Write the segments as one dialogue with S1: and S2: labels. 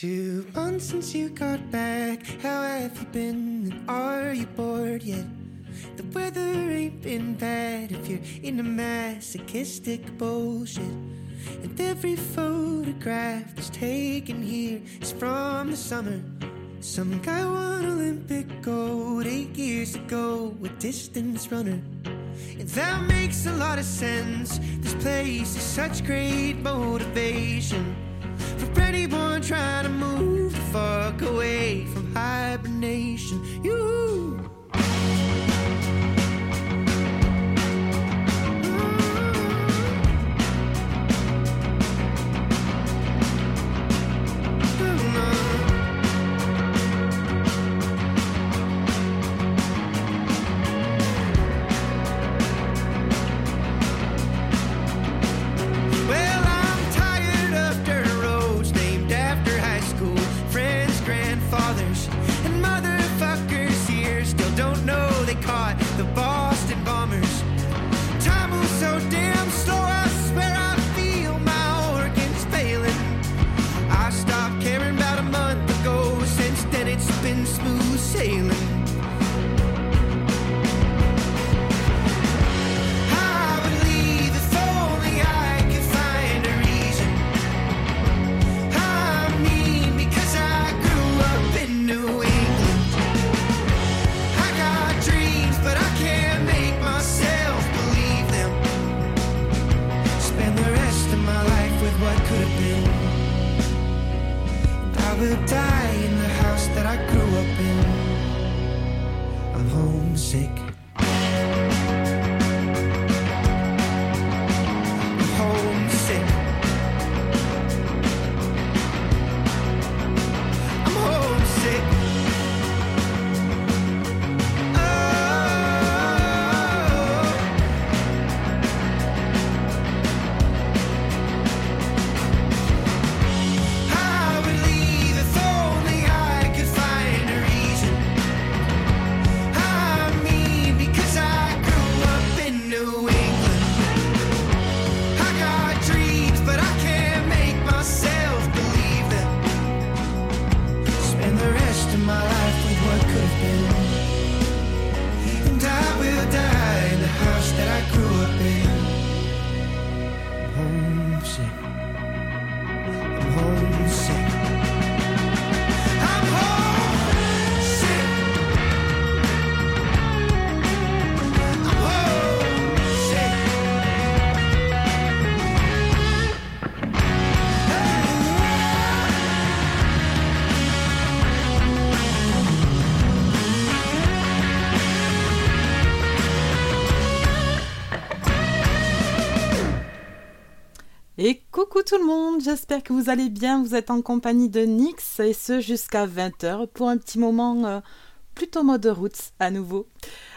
S1: Two months since you got back. How have you been? And are you bored yet? The weather ain't been bad if you're into masochistic bullshit. And every photograph that's taken here is from the summer. Some guy won Olympic gold eight years ago, a distance runner. And that makes a lot of sense. This place is such great motivation for anyone trying to move the fuck away from hibernation. You.
S2: Tout le monde, j'espère que vous allez bien. Vous êtes en compagnie de Nix et ce jusqu'à 20h pour un petit moment euh, plutôt mode roots à nouveau.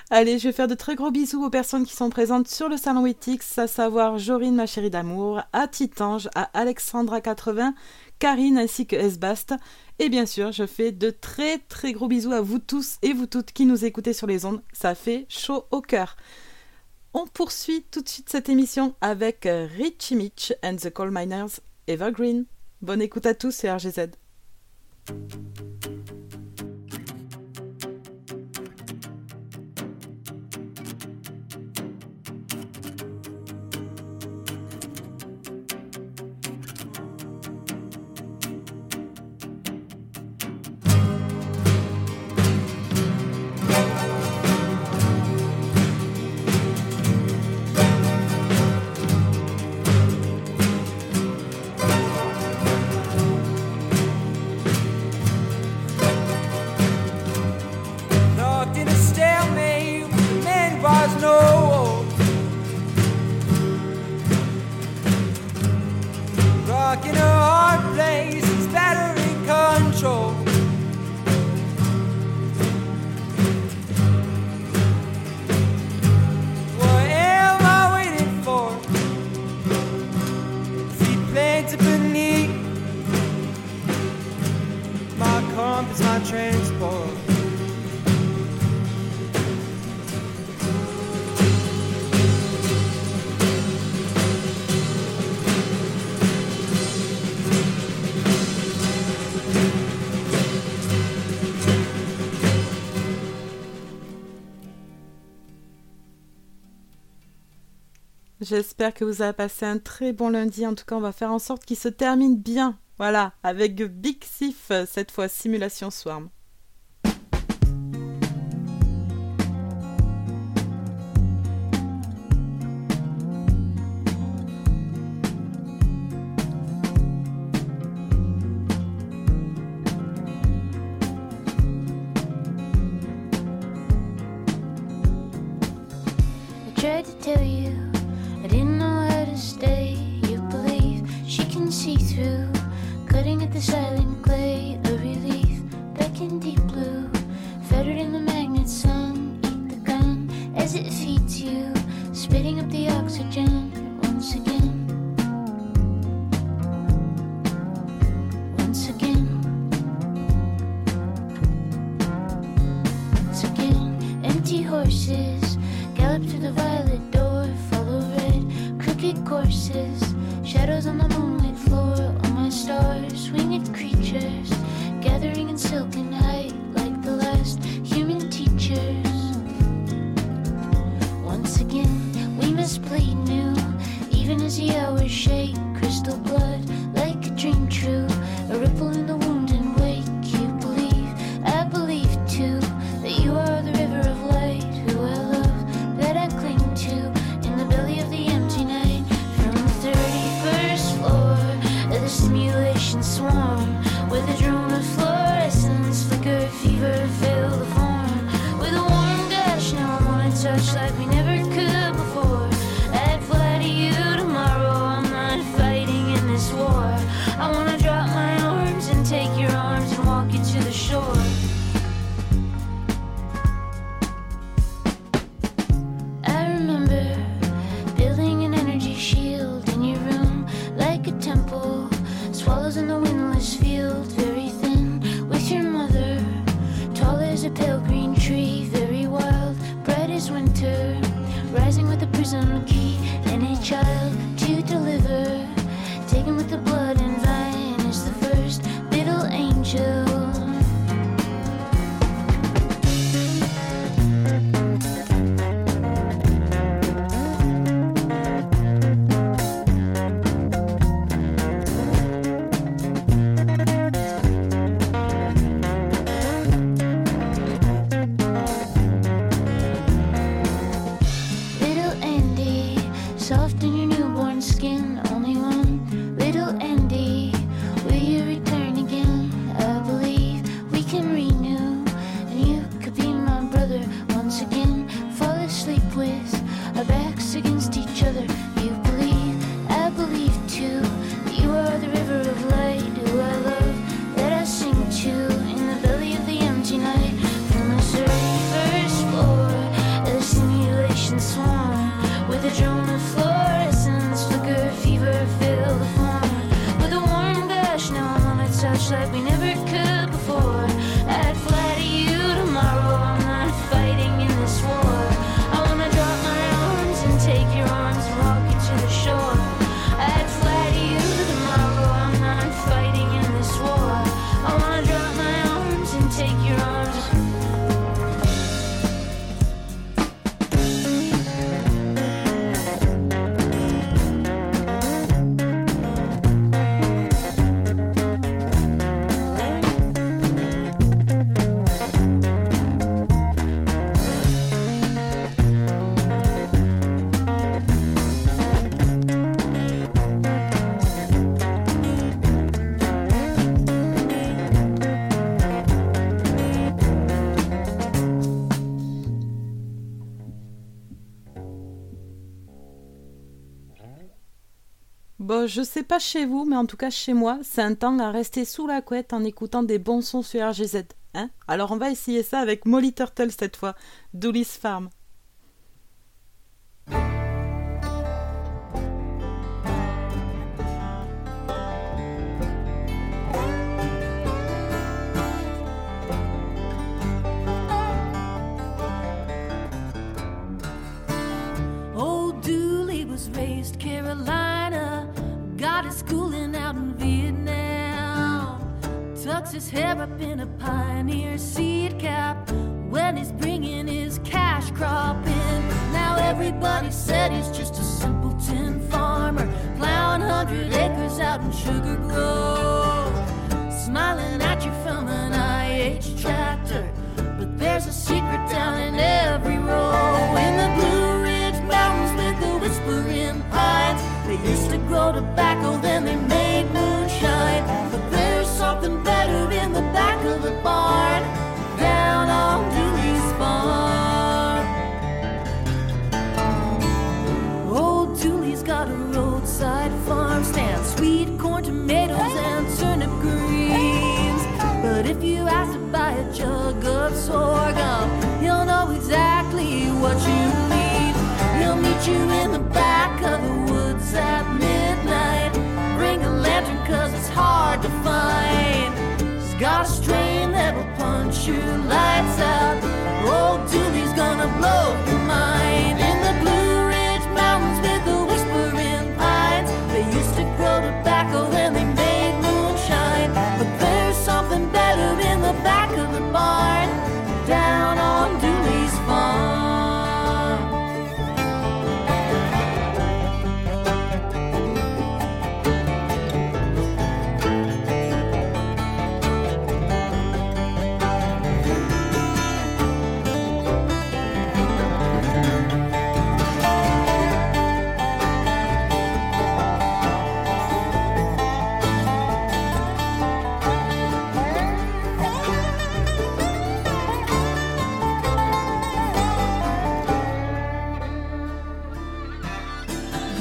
S2: Allez, je vais faire de très gros bisous aux personnes qui sont présentes sur le salon Witix, à savoir Jorine, ma chérie d'amour, à Titange, à Alexandra80, Karine ainsi que Esbast. Et bien sûr, je fais de très très gros bisous à vous tous et vous toutes qui nous écoutez sur les ondes. Ça fait chaud au cœur. On poursuit tout de suite cette émission avec euh, Richie Mitch and the Coal Miners Evergreen. Bonne écoute à tous et RGZ.
S3: J'espère que vous avez passé un très bon lundi. En tout cas, on va faire en sorte qu'il se termine bien. Voilà, avec Big Sif, cette fois Simulation Swarm. 是 Je sais pas chez vous, mais en tout cas chez moi, c'est un temps à rester sous la couette en écoutant des bons sons sur RGZ. Hein? Alors, on va essayer ça avec Molly Turtle cette fois, Dooley's Farm.
S4: Carolina. got his schooling out in Vietnam. Tucks his hair up in a pioneer seed cap when he's bringing his cash crop in. Now everybody said he's just a simpleton farmer, plowing hundred acres out in Sugar Grove, smiling at you from an IH tractor. But there's a secret down in every row in the blue. Tobacco, then they made moonshine. But there's something better in the back of the barn, down on Dooley's farm. Old Dooley's got a roadside farm stand, sweet corn, tomatoes, and turnip greens. But if you ask to buy a jug of sorghum, he'll know exactly what you need. He'll meet you in the back cause it's hard to find. He's got a strain that'll punch you lights out. Old Dooley's gonna blow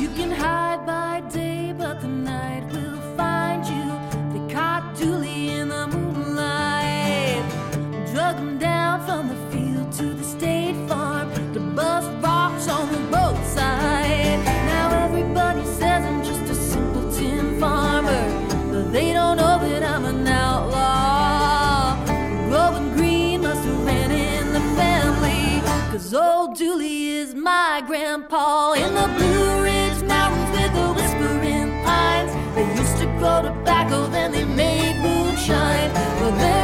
S4: You can hide by day, but the night will find you. They caught Dooley in the moonlight, drug him down from the field to the state farm to bust rocks on the roadside. Now everybody says I'm just a simple tin farmer, but they don't know that I'm an outlaw. Growing green must have ran in the family, cause old Dooley is my grandpa in the Blue moonshine.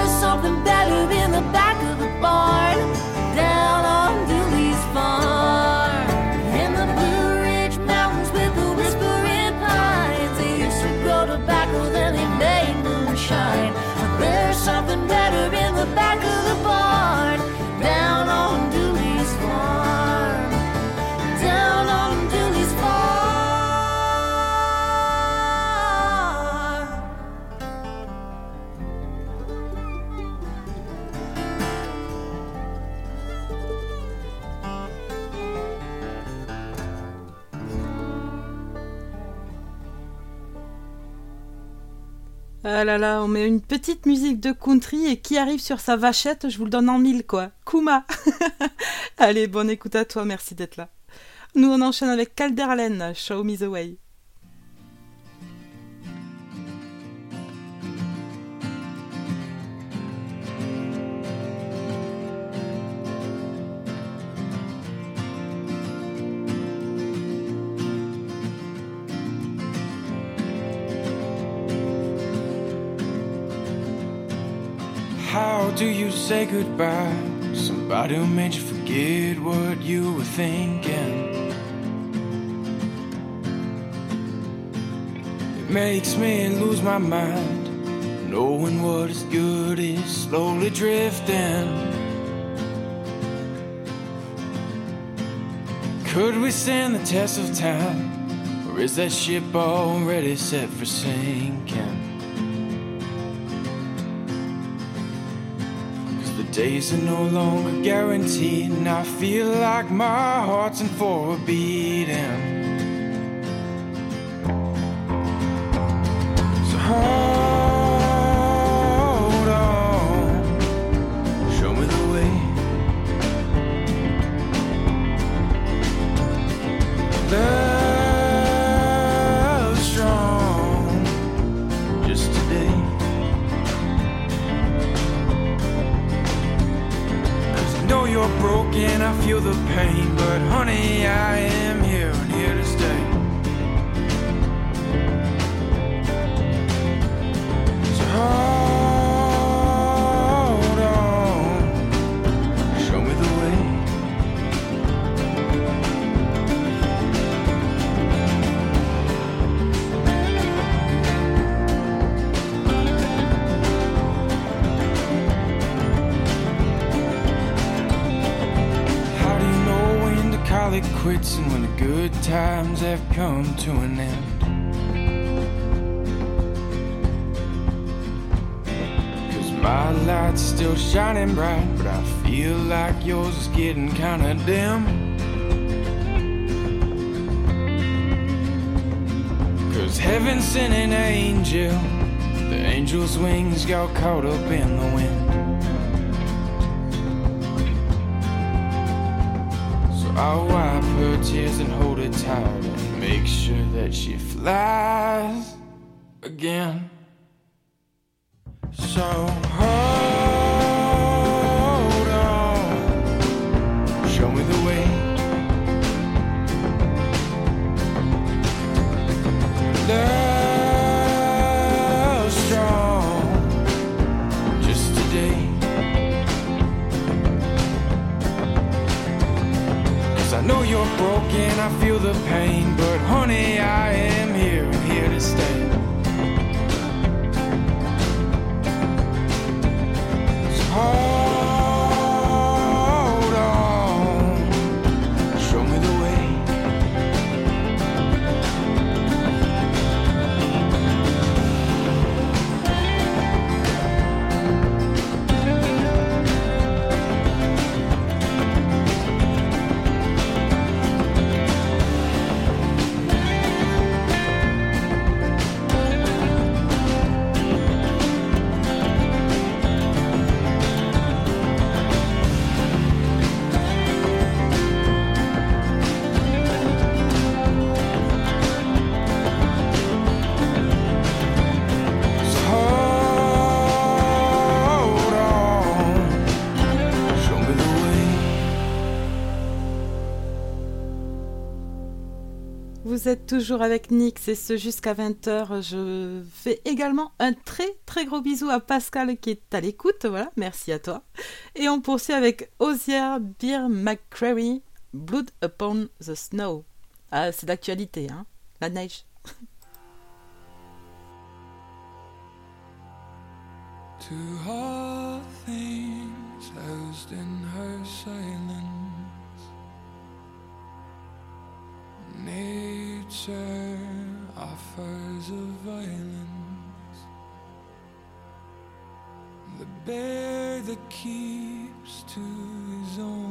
S2: Ah là là, on met une petite musique de country et qui arrive sur sa vachette, je vous le donne en mille quoi. Kuma Allez, bonne écoute à toi, merci d'être là. Nous on enchaîne avec Calderlen, Show Me the Way.
S5: How do you say goodbye? Somebody who made you forget what you were thinking. It makes me lose my mind, knowing what is good is slowly drifting. Could we stand the test of time, or is that ship already set for sinking? Days are no longer guaranteed, and I feel like my heart's in for a beating. You're I feel the pain, but honey, I
S6: times have come to an end. Cause my light's still shining bright, but I feel like yours is getting kinda dim. Cause heaven sent an angel, the angel's wings got caught up in the wind. So I'll wipe her tears and hold her and make sure that she flies again. So hold broken, I feel the pain, but honey, I am here and here to stay. So hold
S2: Vous êtes toujours avec Nix et ce jusqu'à 20h. Je fais également un très très gros bisou à Pascal qui est à l'écoute. Voilà, merci à toi. Et on poursuit avec Osier Beer McCreary, Blood Upon the Snow. Ah, c'est d'actualité, hein La neige.
S6: nature offers a violence. The bear that keeps to his own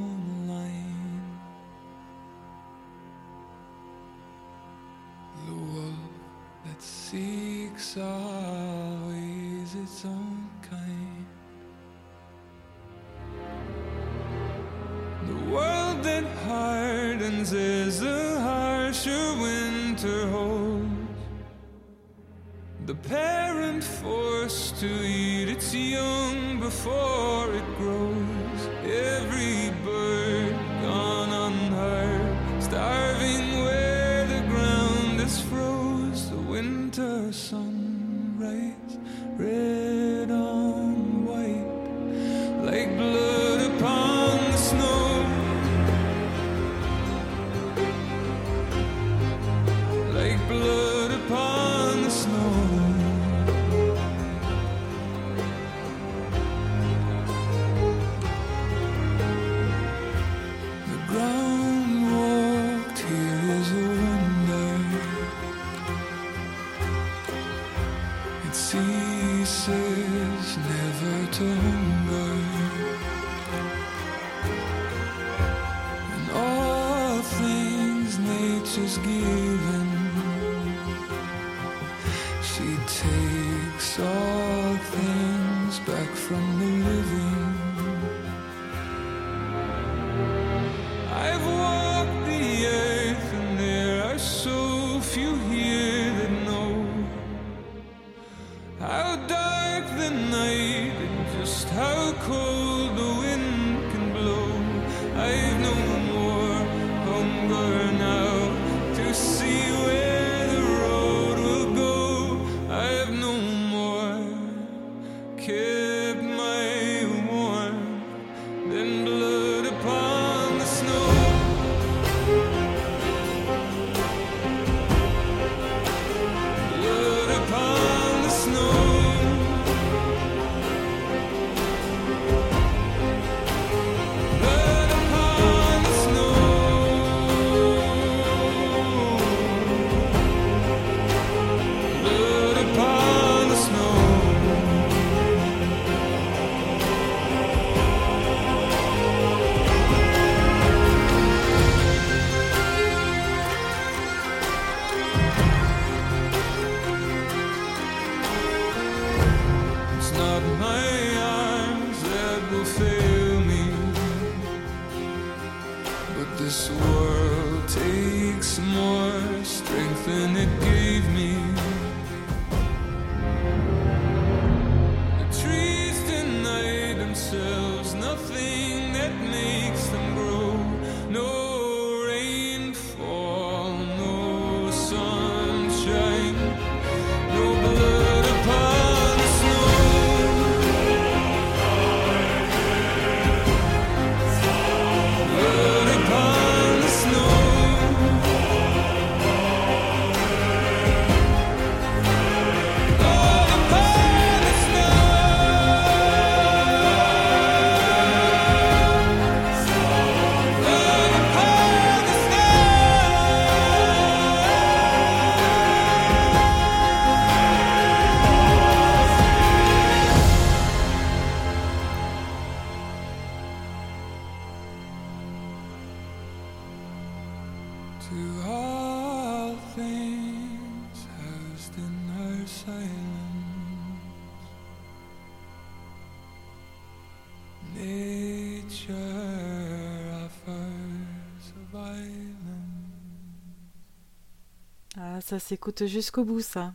S2: Ah, ça s'écoute jusqu'au bout, ça.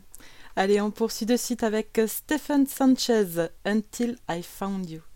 S2: Allez, on poursuit de suite avec Stephen Sanchez, Until I Found You.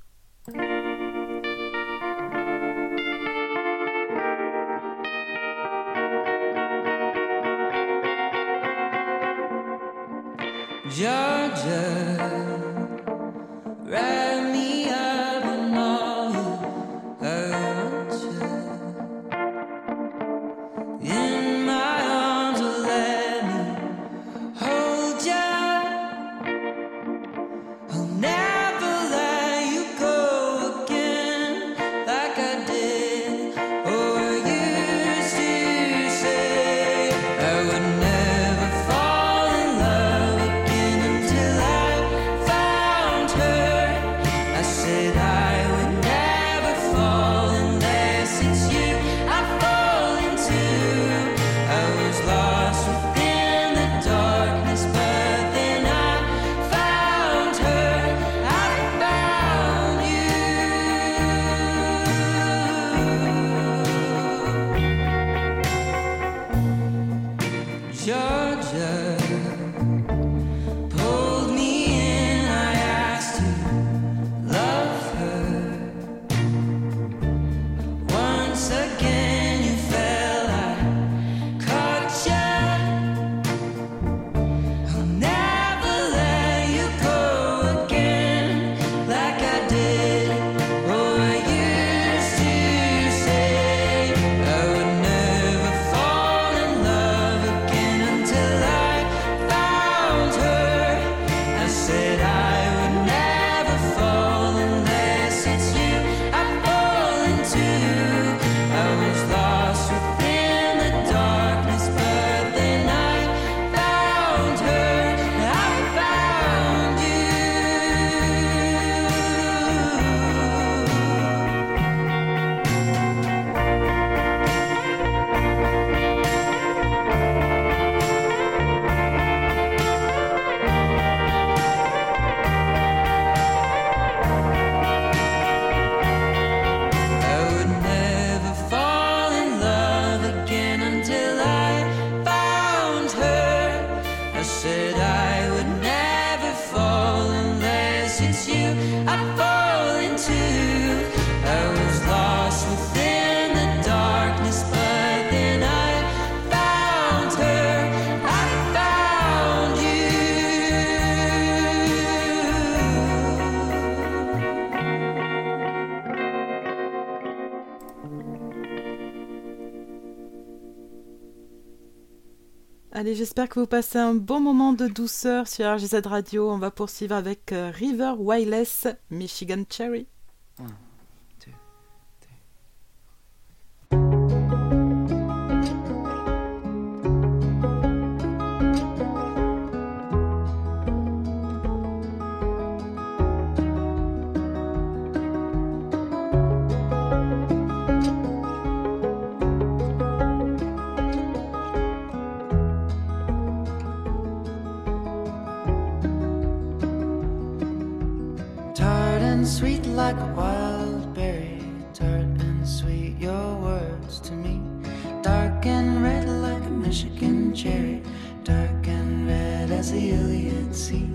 S2: Allez, j'espère que vous passez un bon moment de douceur sur RGZ Radio. On va poursuivre avec euh, River Wireless Michigan Cherry.
S7: Mmh. Tart and sweet, your words to me. Dark and red like a Michigan cherry. Dark and red as the Iliad Sea.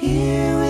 S7: Here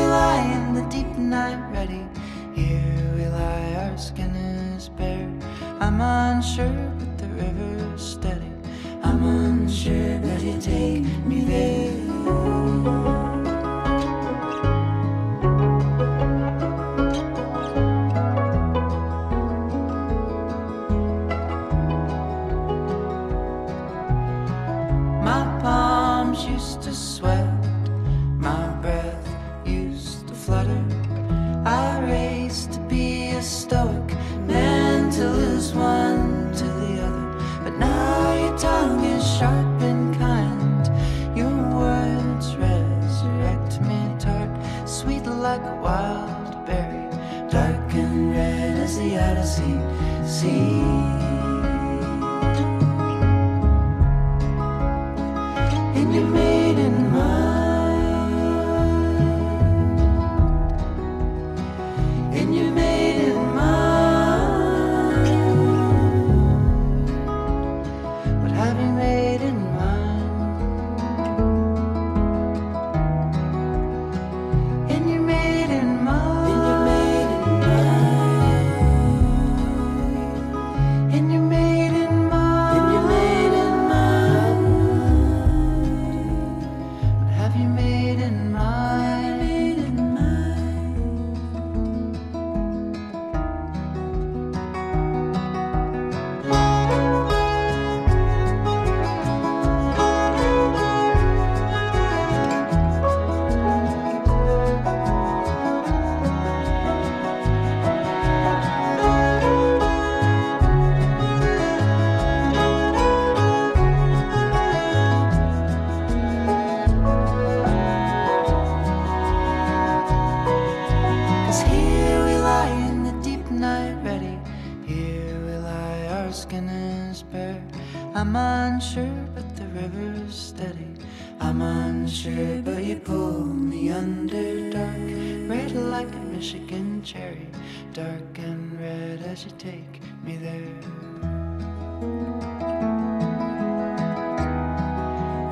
S7: you take me there.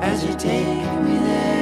S7: As you take me there.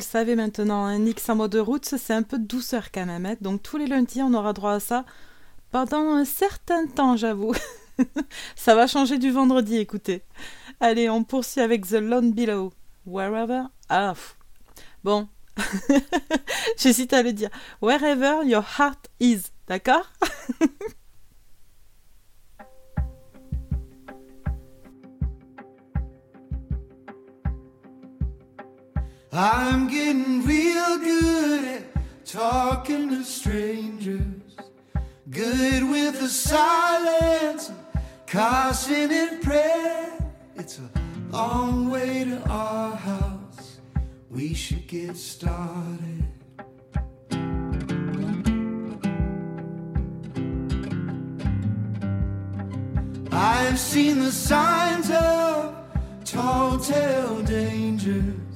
S2: Le savez maintenant, un Nix en mode route, c'est un peu de douceur quand même. hein. Donc tous les lundis, on aura droit à ça pendant un certain temps, j'avoue. ça va changer du vendredi, écoutez. Allez, on poursuit avec The Lone Below. Wherever. Ah, bon. J'hésite à le dire. Wherever your heart is. D'accord?
S1: I'm getting real good at talking to strangers. Good with the silence, and caution and prayer. It's a long way to our house. We should get started. I've seen the signs of tall tale dangers.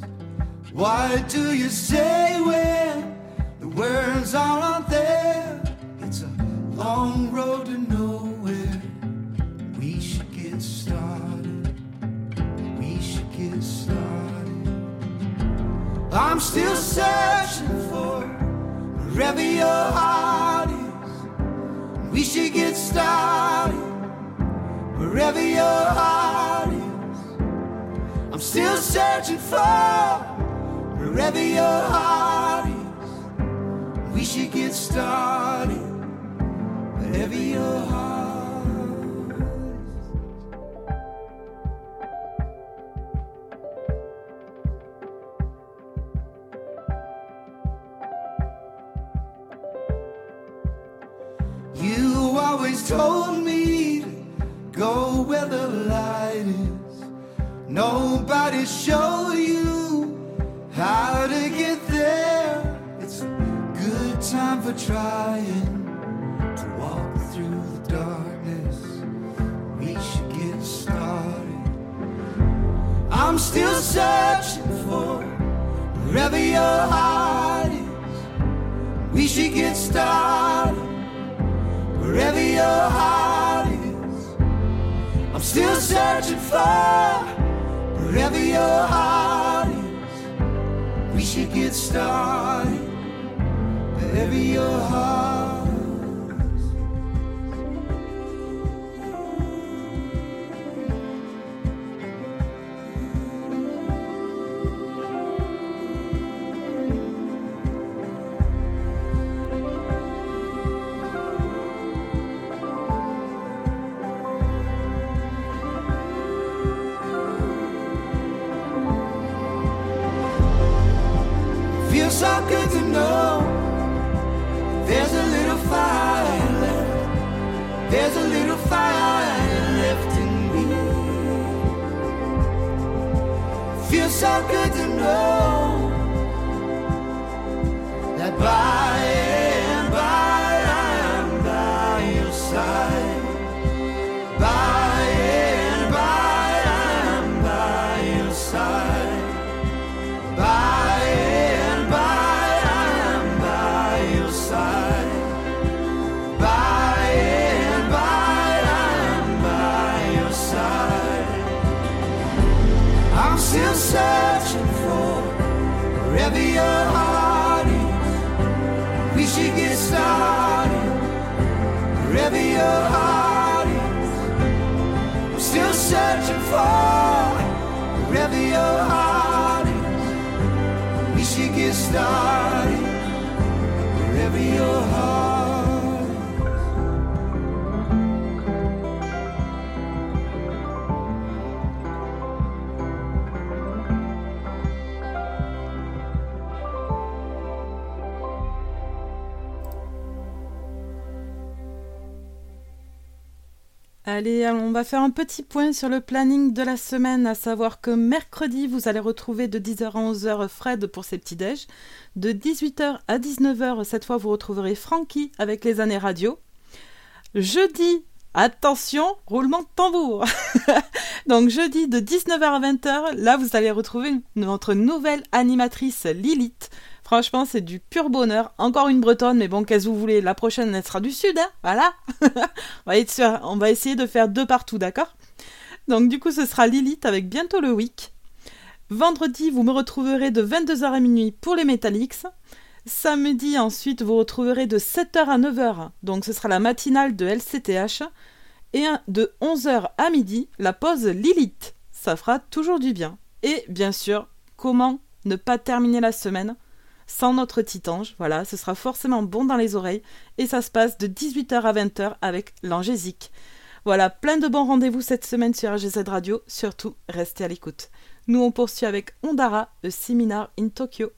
S1: What do you say when the words aren't there? It's a long road to nowhere. We should get started. We should get started. I'm still searching for wherever your heart is. We should get started wherever your heart is. I'm still searching for wherever your heart is. We should get started wherever your heart is. You always told me to go where the light is. Nobody showed how to get there. It's a good time for trying to walk through the darkness. We should get started. I'm still searching for wherever your heart is. We should get started wherever your heart is. I'm still searching for wherever your heart. We should get started. Wherever your heart so good to know that by your
S2: Allez, on va faire un petit point sur le planning de la semaine, à savoir que mercredi, vous allez retrouver de 10h à 11h Fred pour ses petits déj. De 18h à 19h, cette fois, vous retrouverez Francky avec les années radio. Jeudi, attention, roulement de tambour. Donc jeudi de 19h à 20h, là, vous allez retrouver notre nouvelle animatrice Lilith. Franchement, c'est du pur bonheur. Encore une bretonne, mais bon, qu'est-ce que vous voulez La prochaine, elle sera du sud, hein Voilà on, va essayer de faire deux partout, d'accord? Donc du coup, ce sera Lilith avec bientôt le week. Vendredi, vous me retrouverez de 22h à minuit pour les Metallics. Samedi, ensuite, vous retrouverez de 7h à 9h. Donc ce sera la matinale de LCTH. Et de 11h à midi, la pause Lilith. Ça fera toujours du bien. Et bien sûr, comment ne pas terminer la semaine? Sans notre titange. Voilà, ce sera forcément bon dans les oreilles. Et ça se passe de 18h à 20h avec l'Angésique. Voilà, plein de bons rendez-vous cette semaine sur RGZ Radio. Surtout, restez à l'écoute. Nous, on poursuit avec Ondara, le seminar in Tokyo.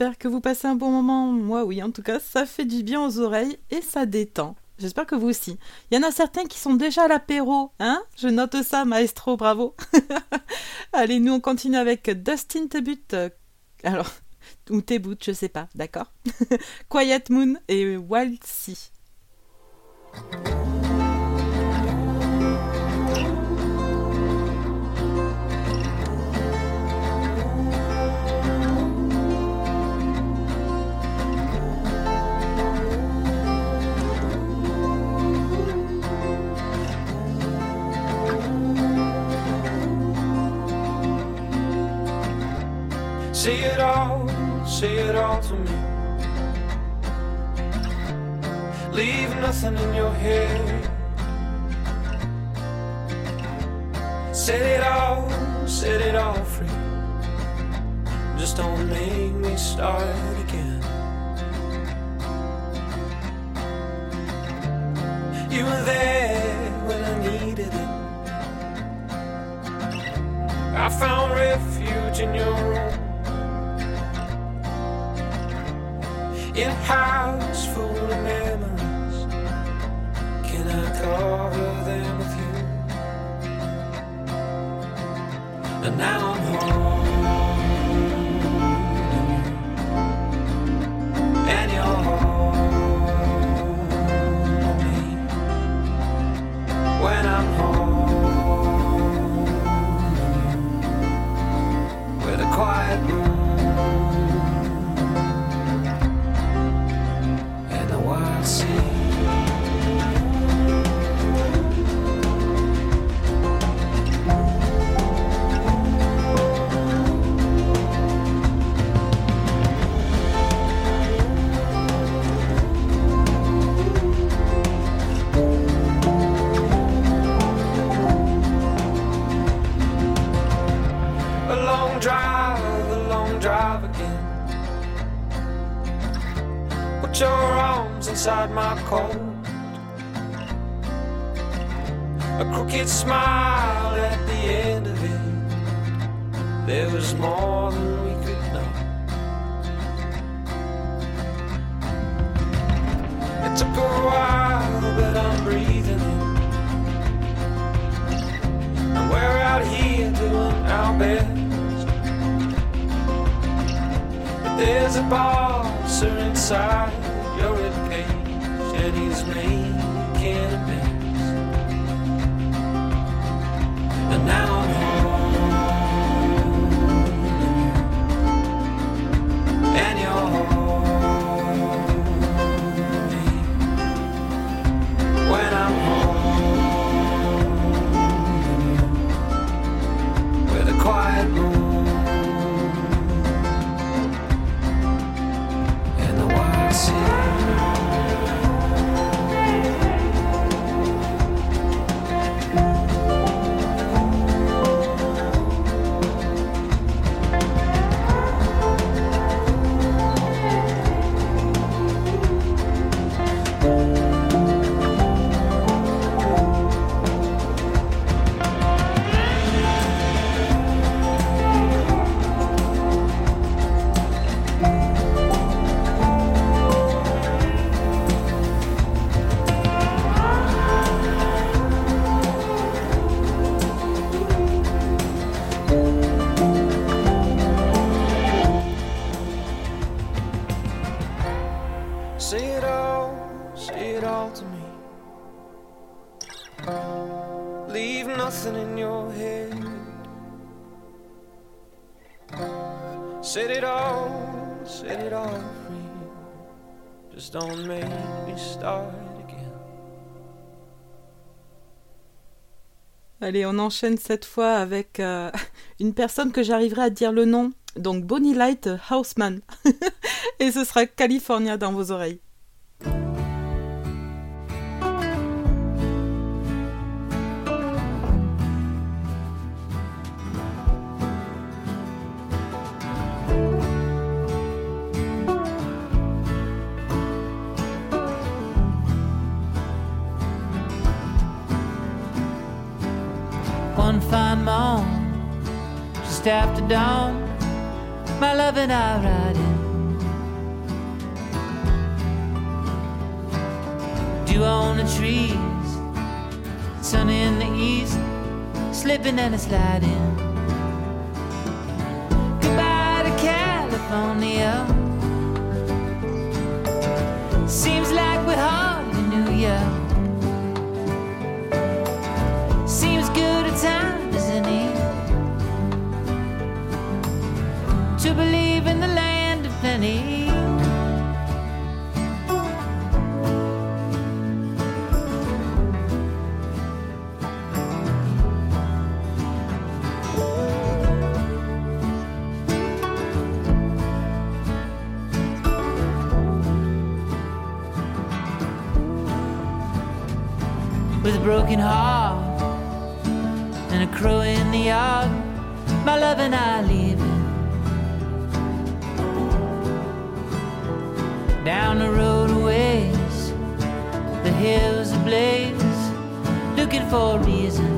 S2: J'espère que vous passez un bon moment. Moi, oui, en tout cas, ça fait du bien aux oreilles et ça détend. J'espère que vous aussi. Il y en a certains qui sont déjà à l'apéro, hein? Je note ça, maestro, bravo. Allez, nous on continue avec Dustin Tebut. Alors, ou Tebut, je sais pas, d'accord? Quiet Moon et Waltzy.
S8: Say it all, say it all to me. Leave nothing in your head. Set it all, set it all free. Just don't make me start again. You were there when I needed it. I found refuge in your room. In a house full of memories, can I cover them with you? And now I'm home, there's a boxer inside your ribcage, and he's making a mess. And now I'm home.
S2: Allez, on enchaîne cette fois avec euh, une personne que j'arriverai à dire le nom. Donc Bonnie Light Houseman. Et ce sera California dans vos oreilles.
S4: After dawn, my love and I ride in. Dew on the trees, sun in the east, slipping and a sliding. Goodbye to California. Seems like And a crow in the yard, my love and I leaving. Down the road a ways, the hills ablaze, looking for a reason.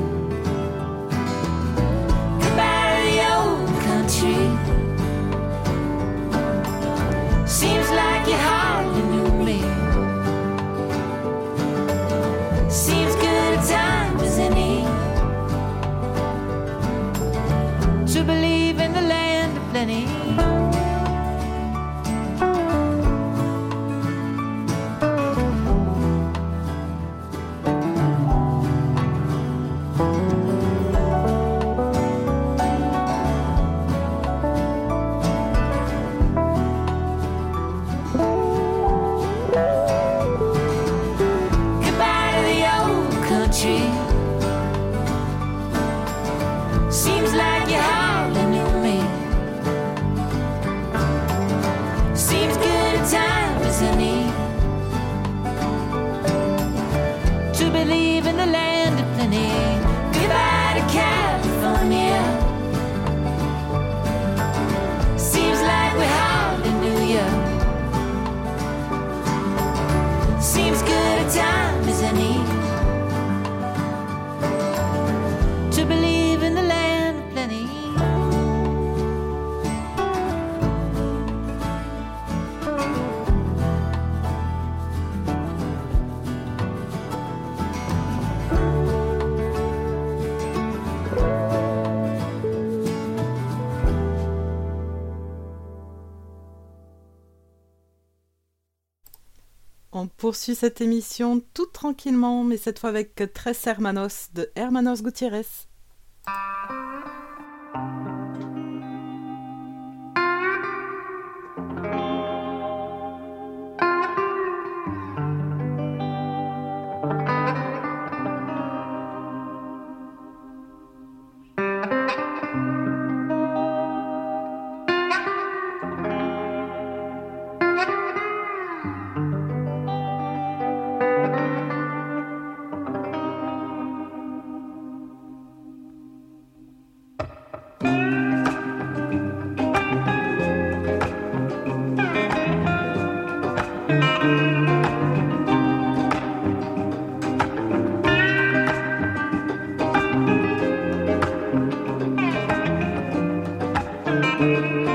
S9: Poursuit cette émission tout tranquillement, mais cette fois avec Tres Hermanos de Hermanos Gutiérrez. Eh, je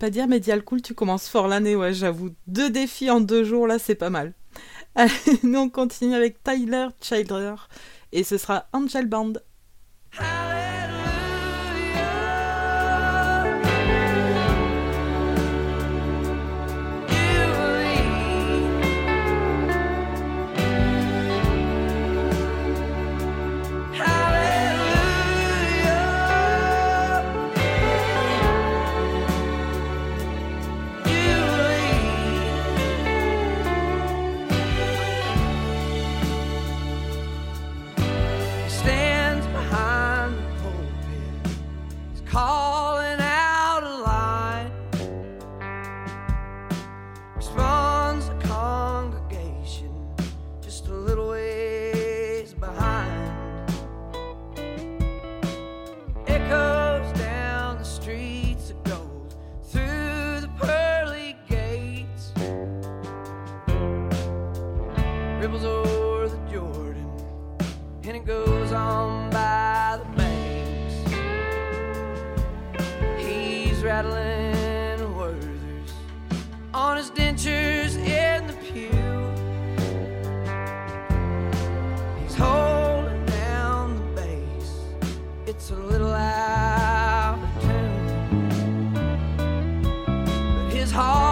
S9: pas dire Medial Cool, tu commences fort l'année, ouais, j'avoue. Deux défis en deux jours, là, c'est pas mal. Allez, nous on continue avec Tyler Childer et ce sera Angel Band.
S10: But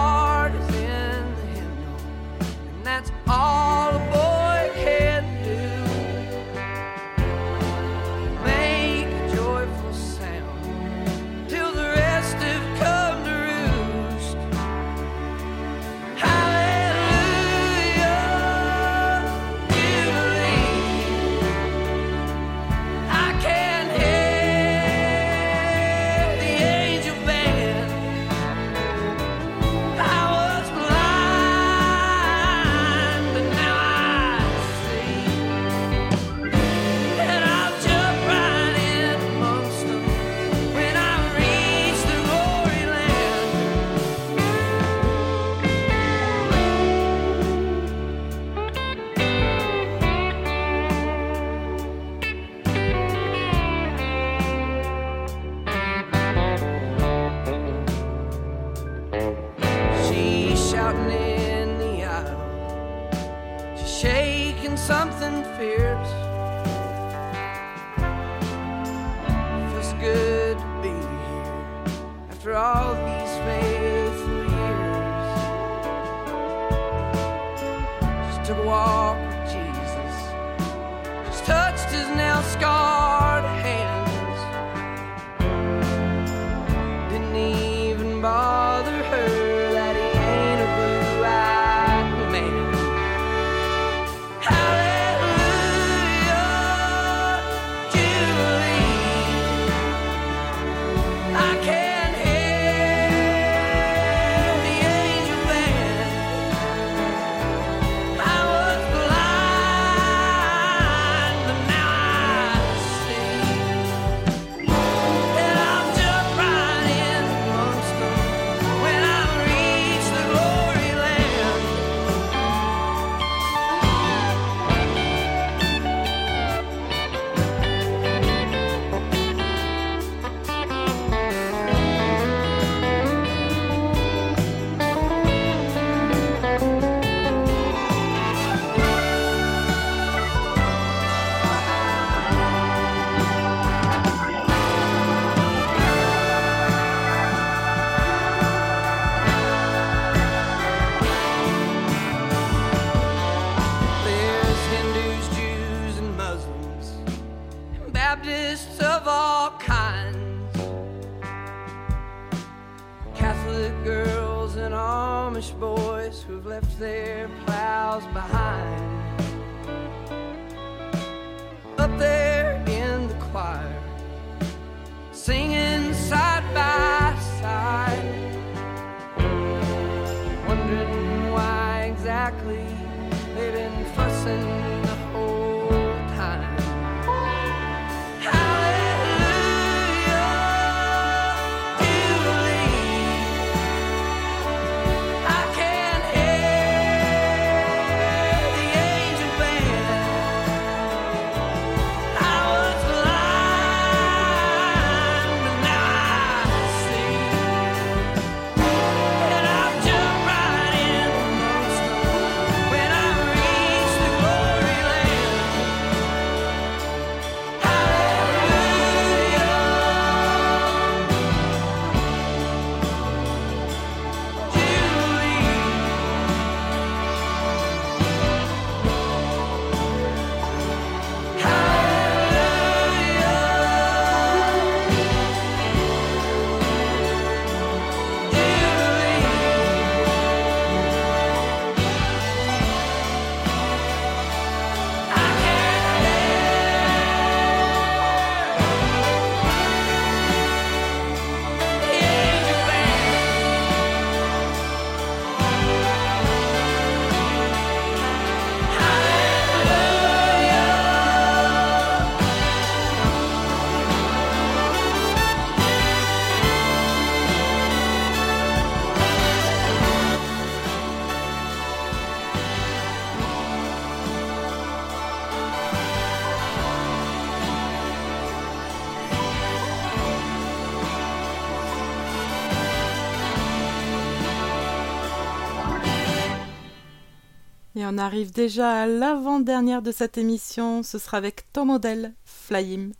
S11: on arrive déjà à l'avant-dernière de cette émission. Ce sera avec ton modèle, Flyim.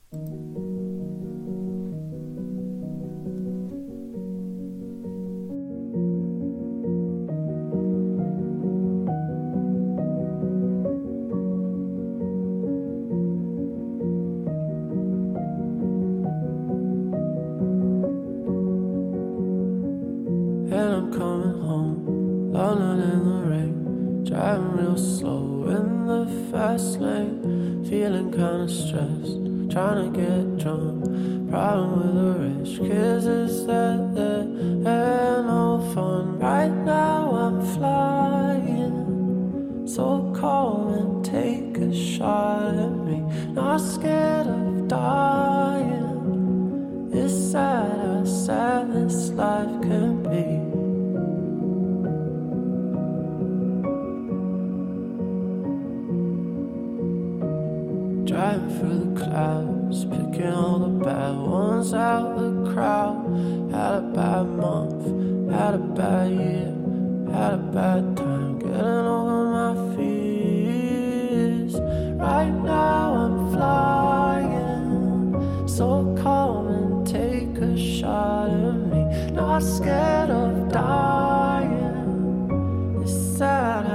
S12: crowd. Had a bad month, had a bad year, had a bad time getting over my fears.
S11: Right now I'm flying, so come and take a shot at me. Not scared of dying. It's sad.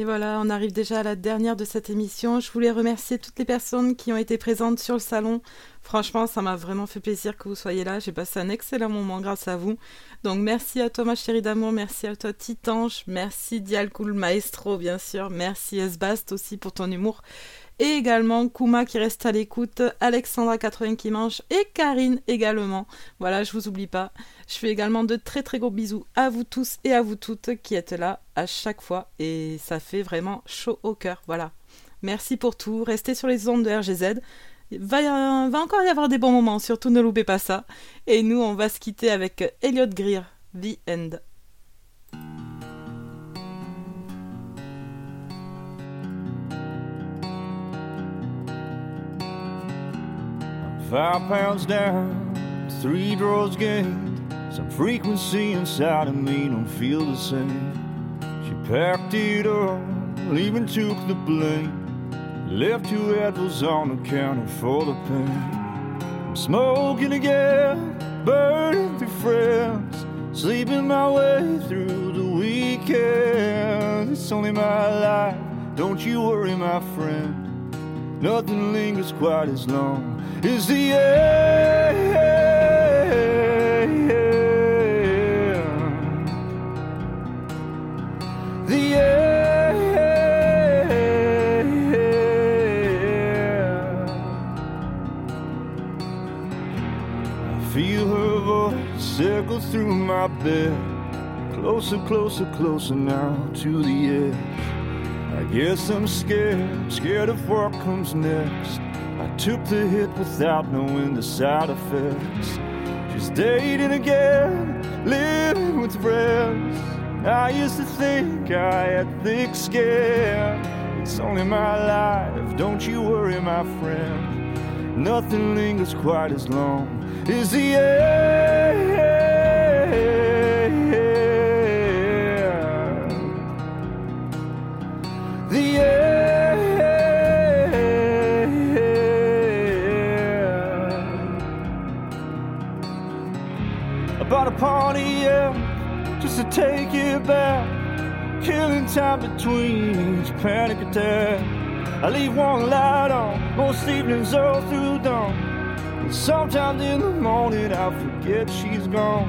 S2: Et voilà, on arrive déjà à la dernière de cette émission. Je voulais remercier toutes les personnes qui ont été présentes sur le salon. Franchement, ça m'a vraiment fait plaisir que vous soyez là. J'ai passé un excellent moment grâce à vous. Donc merci à toi ma chérie d'amour, merci à toi Titange, merci Dialcool Maestro bien sûr, merci Esbast aussi pour ton humour. Et également Kuma qui reste à l'écoute, Alexandra 80 qui mange et Karine également. Voilà, je vous oublie pas. Je fais également de très très gros bisous à vous tous et à vous toutes qui êtes là à chaque fois et ça fait vraiment chaud au cœur. Voilà. Merci pour tout. Restez sur les ondes de RGZ. Va, va encore y avoir des bons moments, surtout ne loupez pas ça. Et nous, on va se quitter avec Elliot Greer, The End.
S13: Five pounds down, three draws gained. Some frequency inside of me don't feel the same. She packed it up, even took the blame. Left two apples on the counter for the pain. I'm smoking again, burning through friends. Sleeping my way through the weekend. It's only my life, don't you worry, my friend. Nothing lingers quite as long as the end. The end. I feel her voice circle through my bed. Closer, closer, closer now to the edge. I guess I'm scared, scared of what comes next. Took the hit without knowing the side effects. She's dating again, living with friends. I used to think I had thick skin. It's only my life, don't you worry, my friend. Nothing lingers quite as long as the end. The to take it back. Killing time between each panic attack. I leave one light on most evenings all through dawn. And sometimes in the morning I forget she's gone.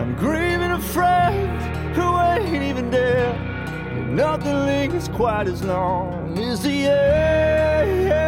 S13: I'm grieving a friend who ain't even dead. And nothing lingers quite as long as the end.